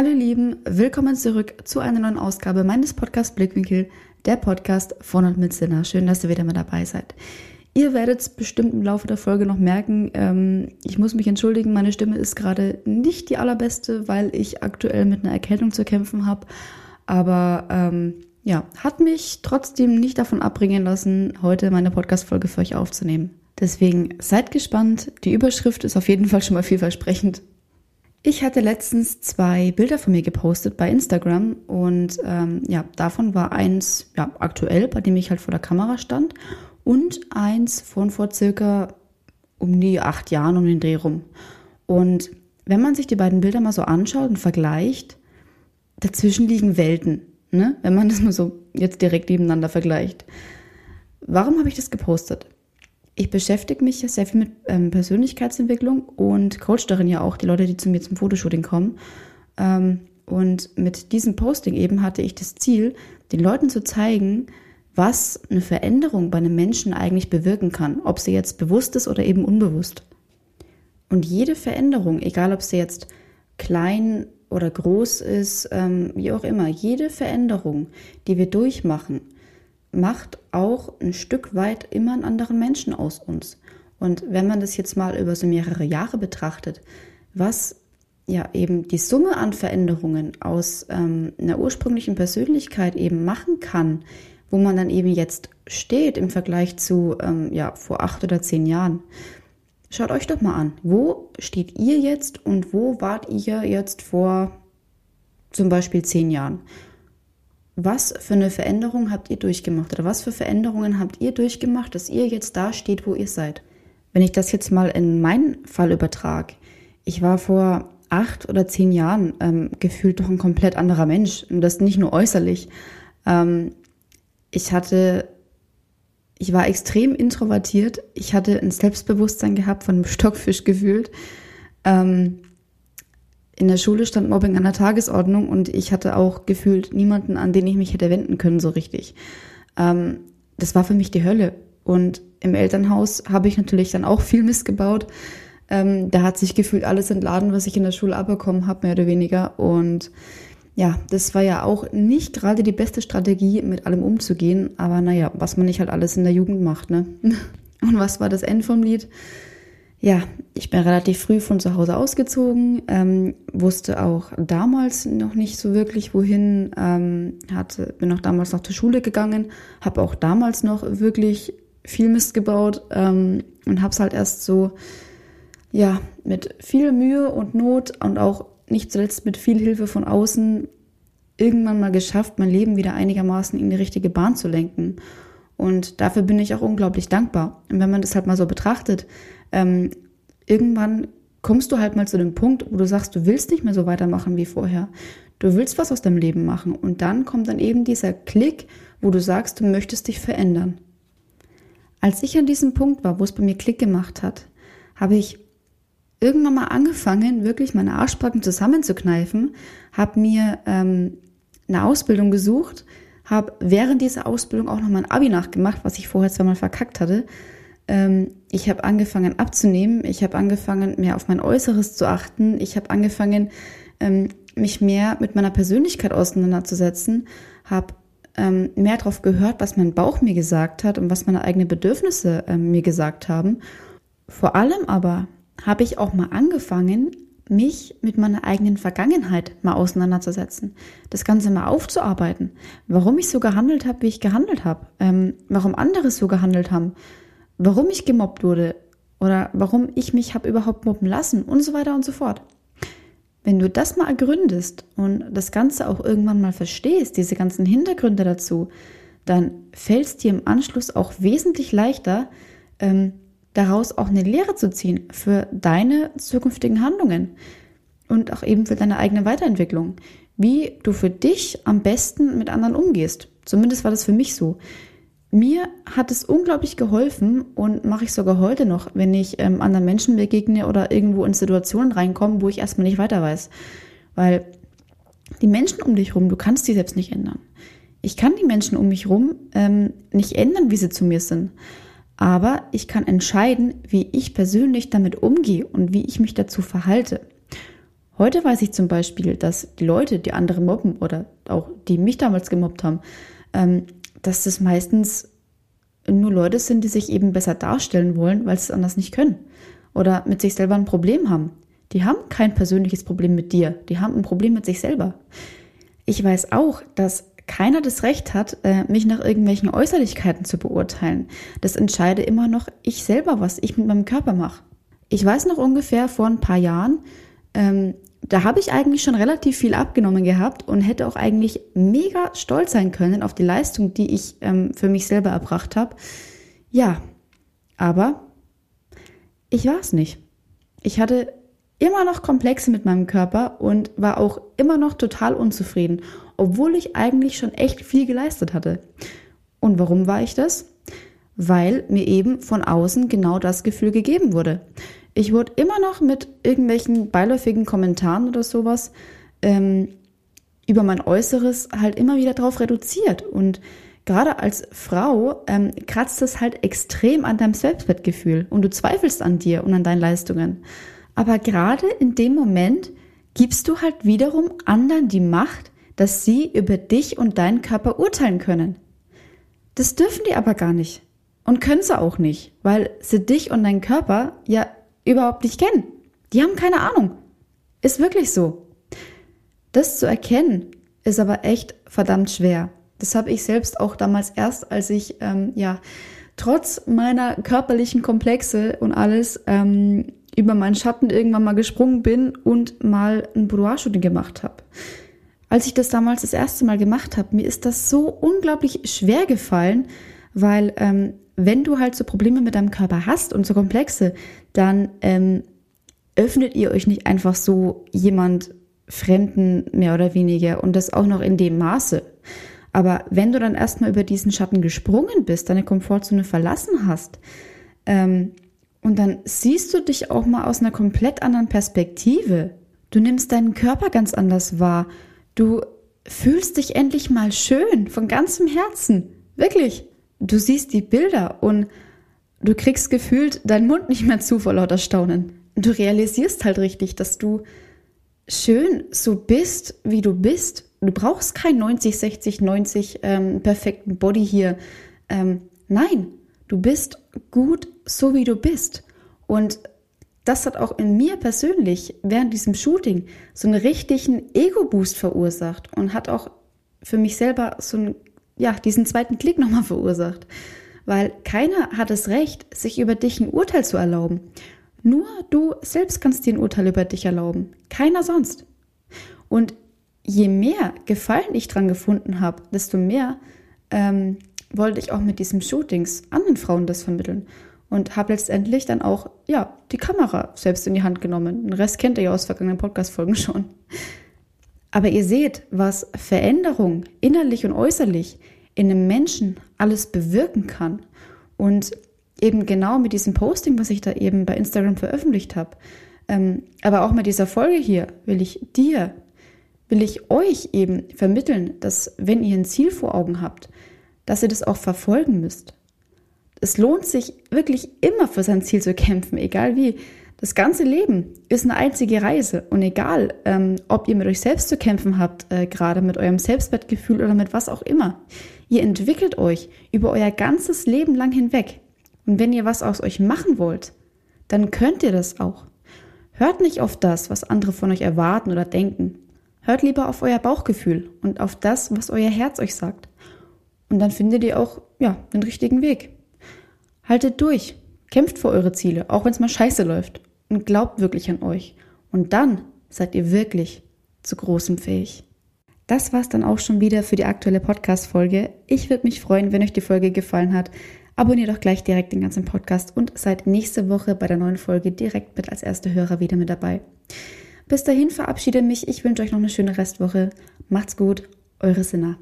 Hallo Lieben, willkommen zurück zu einer neuen Ausgabe meines Podcasts Blickwinkel, der Podcast von und mit Sinner. Schön, dass ihr wieder mit dabei seid. Ihr werdet es bestimmt im Laufe der Folge noch merken, ähm, ich muss mich entschuldigen, meine Stimme ist gerade nicht die allerbeste, weil ich aktuell mit einer Erkältung zu kämpfen habe. Aber ähm, ja, hat mich trotzdem nicht davon abbringen lassen, heute meine Podcast-Folge für euch aufzunehmen. Deswegen seid gespannt. Die Überschrift ist auf jeden Fall schon mal vielversprechend. Ich hatte letztens zwei Bilder von mir gepostet bei Instagram und ähm, ja, davon war eins ja, aktuell, bei dem ich halt vor der Kamera stand und eins von vor circa um die acht Jahren um den Dreh rum. Und wenn man sich die beiden Bilder mal so anschaut und vergleicht, dazwischen liegen Welten, ne? wenn man das mal so jetzt direkt nebeneinander vergleicht. Warum habe ich das gepostet? Ich beschäftige mich ja sehr viel mit ähm, Persönlichkeitsentwicklung und coach darin ja auch die Leute, die zu mir zum Fotoshooting kommen. Ähm, und mit diesem Posting eben hatte ich das Ziel, den Leuten zu zeigen, was eine Veränderung bei einem Menschen eigentlich bewirken kann, ob sie jetzt bewusst ist oder eben unbewusst. Und jede Veränderung, egal ob sie jetzt klein oder groß ist, ähm, wie auch immer, jede Veränderung, die wir durchmachen, macht auch ein Stück weit immer einen anderen Menschen aus uns. Und wenn man das jetzt mal über so mehrere Jahre betrachtet, was ja eben die Summe an Veränderungen aus ähm, einer ursprünglichen Persönlichkeit eben machen kann, wo man dann eben jetzt steht im Vergleich zu ähm, ja vor acht oder zehn Jahren. Schaut euch doch mal an, wo steht ihr jetzt und wo wart ihr jetzt vor zum Beispiel zehn Jahren? Was für eine Veränderung habt ihr durchgemacht oder was für Veränderungen habt ihr durchgemacht, dass ihr jetzt da steht, wo ihr seid? Wenn ich das jetzt mal in meinen Fall übertrage, ich war vor acht oder zehn Jahren ähm, gefühlt doch ein komplett anderer Mensch und das nicht nur äußerlich. Ähm, ich hatte, ich war extrem introvertiert, ich hatte ein Selbstbewusstsein gehabt von einem Stockfisch gefühlt. Ähm, in der Schule stand Mobbing an der Tagesordnung und ich hatte auch gefühlt niemanden, an den ich mich hätte wenden können, so richtig. Ähm, das war für mich die Hölle. Und im Elternhaus habe ich natürlich dann auch viel Mist gebaut. Ähm, da hat sich gefühlt alles entladen, was ich in der Schule abbekommen habe, mehr oder weniger. Und ja, das war ja auch nicht gerade die beste Strategie, mit allem umzugehen. Aber naja, was man nicht halt alles in der Jugend macht, ne? Und was war das Ende vom Lied? Ja, ich bin relativ früh von zu Hause ausgezogen, ähm, wusste auch damals noch nicht so wirklich wohin, ähm, hatte, bin auch damals noch zur Schule gegangen, habe auch damals noch wirklich viel Mist gebaut ähm, und habe es halt erst so, ja, mit viel Mühe und Not und auch nicht zuletzt mit viel Hilfe von außen irgendwann mal geschafft, mein Leben wieder einigermaßen in die richtige Bahn zu lenken. Und dafür bin ich auch unglaublich dankbar. Und wenn man das halt mal so betrachtet, ähm, irgendwann kommst du halt mal zu dem Punkt, wo du sagst, du willst nicht mehr so weitermachen wie vorher. Du willst was aus deinem Leben machen. Und dann kommt dann eben dieser Klick, wo du sagst, du möchtest dich verändern. Als ich an diesem Punkt war, wo es bei mir Klick gemacht hat, habe ich irgendwann mal angefangen, wirklich meine Arschbacken zusammenzukneifen, habe mir ähm, eine Ausbildung gesucht, habe während dieser Ausbildung auch noch mein Abi nachgemacht, was ich vorher zweimal verkackt hatte, ähm, ich habe angefangen abzunehmen, ich habe angefangen mehr auf mein Äußeres zu achten, ich habe angefangen ähm, mich mehr mit meiner Persönlichkeit auseinanderzusetzen, habe ähm, mehr darauf gehört, was mein Bauch mir gesagt hat und was meine eigenen Bedürfnisse ähm, mir gesagt haben. Vor allem aber habe ich auch mal angefangen, mich mit meiner eigenen Vergangenheit mal auseinanderzusetzen, das Ganze mal aufzuarbeiten, warum ich so gehandelt habe, wie ich gehandelt habe, ähm, warum andere so gehandelt haben, warum ich gemobbt wurde oder warum ich mich habe überhaupt mobben lassen und so weiter und so fort. Wenn du das mal ergründest und das Ganze auch irgendwann mal verstehst, diese ganzen Hintergründe dazu, dann fällt es dir im Anschluss auch wesentlich leichter, ähm, daraus auch eine Lehre zu ziehen für deine zukünftigen Handlungen und auch eben für deine eigene Weiterentwicklung. Wie du für dich am besten mit anderen umgehst. Zumindest war das für mich so. Mir hat es unglaublich geholfen und mache ich sogar heute noch, wenn ich ähm, anderen Menschen begegne oder irgendwo in Situationen reinkomme, wo ich erstmal nicht weiter weiß. Weil die Menschen um dich rum, du kannst die selbst nicht ändern. Ich kann die Menschen um mich rum ähm, nicht ändern, wie sie zu mir sind. Aber ich kann entscheiden, wie ich persönlich damit umgehe und wie ich mich dazu verhalte. Heute weiß ich zum Beispiel, dass die Leute, die andere mobben oder auch die mich damals gemobbt haben, ähm, dass das meistens nur Leute sind, die sich eben besser darstellen wollen, weil sie es anders nicht können oder mit sich selber ein Problem haben. Die haben kein persönliches Problem mit dir, die haben ein Problem mit sich selber. Ich weiß auch, dass keiner das Recht hat, äh, mich nach irgendwelchen Äußerlichkeiten zu beurteilen. Das entscheide immer noch ich selber, was ich mit meinem Körper mache. Ich weiß noch ungefähr vor ein paar Jahren, ähm, da habe ich eigentlich schon relativ viel abgenommen gehabt und hätte auch eigentlich mega stolz sein können auf die Leistung, die ich ähm, für mich selber erbracht habe. Ja, aber ich war es nicht. Ich hatte immer noch Komplexe mit meinem Körper und war auch immer noch total unzufrieden, obwohl ich eigentlich schon echt viel geleistet hatte. Und warum war ich das? Weil mir eben von außen genau das Gefühl gegeben wurde. Ich wurde immer noch mit irgendwelchen beiläufigen Kommentaren oder sowas ähm, über mein Äußeres halt immer wieder drauf reduziert. Und gerade als Frau ähm, kratzt es halt extrem an deinem Selbstwertgefühl und du zweifelst an dir und an deinen Leistungen. Aber gerade in dem Moment gibst du halt wiederum anderen die Macht, dass sie über dich und deinen Körper urteilen können. Das dürfen die aber gar nicht. Und können sie auch nicht, weil sie dich und deinen Körper ja überhaupt nicht kennen. Die haben keine Ahnung. Ist wirklich so. Das zu erkennen, ist aber echt verdammt schwer. Das habe ich selbst auch damals erst, als ich ähm, ja trotz meiner körperlichen Komplexe und alles ähm, über meinen Schatten irgendwann mal gesprungen bin und mal ein Boudoir-Shooting gemacht habe. Als ich das damals das erste Mal gemacht habe, mir ist das so unglaublich schwer gefallen, weil ähm, wenn du halt so Probleme mit deinem Körper hast und so Komplexe, dann ähm, öffnet ihr euch nicht einfach so jemand Fremden mehr oder weniger und das auch noch in dem Maße. Aber wenn du dann erstmal über diesen Schatten gesprungen bist, deine Komfortzone verlassen hast, ähm, und dann siehst du dich auch mal aus einer komplett anderen Perspektive. Du nimmst deinen Körper ganz anders wahr. Du fühlst dich endlich mal schön von ganzem Herzen. Wirklich. Du siehst die Bilder und du kriegst gefühlt deinen Mund nicht mehr zu vor lauter Staunen. Du realisierst halt richtig, dass du schön so bist, wie du bist du brauchst kein 90, 60, 90 ähm, perfekten Body hier. Ähm, nein, du bist gut so, wie du bist. Und das hat auch in mir persönlich während diesem Shooting so einen richtigen Ego-Boost verursacht und hat auch für mich selber so einen, ja, diesen zweiten Klick nochmal verursacht. Weil keiner hat das Recht, sich über dich ein Urteil zu erlauben. Nur du selbst kannst dir ein Urteil über dich erlauben. Keiner sonst. Und je mehr Gefallen ich dran gefunden habe, desto mehr ähm, wollte ich auch mit diesen Shootings anderen Frauen das vermitteln und habe letztendlich dann auch ja die Kamera selbst in die Hand genommen. Den Rest kennt ihr ja aus vergangenen Podcast-Folgen schon. Aber ihr seht, was Veränderung innerlich und äußerlich in einem Menschen alles bewirken kann. Und eben genau mit diesem Posting, was ich da eben bei Instagram veröffentlicht habe, ähm, aber auch mit dieser Folge hier will ich dir will ich euch eben vermitteln, dass wenn ihr ein Ziel vor Augen habt, dass ihr das auch verfolgen müsst. Es lohnt sich wirklich immer für sein Ziel zu kämpfen, egal wie. Das ganze Leben ist eine einzige Reise und egal, ähm, ob ihr mit euch selbst zu kämpfen habt, äh, gerade mit eurem Selbstwertgefühl oder mit was auch immer, ihr entwickelt euch über euer ganzes Leben lang hinweg. Und wenn ihr was aus euch machen wollt, dann könnt ihr das auch. Hört nicht auf das, was andere von euch erwarten oder denken. Hört lieber auf euer Bauchgefühl und auf das, was euer Herz euch sagt. Und dann findet ihr auch, ja, den richtigen Weg. Haltet durch. Kämpft für eure Ziele, auch wenn es mal scheiße läuft. Und glaubt wirklich an euch. Und dann seid ihr wirklich zu Großem fähig. Das war's dann auch schon wieder für die aktuelle Podcast-Folge. Ich würde mich freuen, wenn euch die Folge gefallen hat. Abonniert doch gleich direkt den ganzen Podcast und seid nächste Woche bei der neuen Folge direkt mit als erste Hörer wieder mit dabei. Bis dahin verabschiede mich. Ich wünsche euch noch eine schöne Restwoche. Macht's gut, eure Sinna.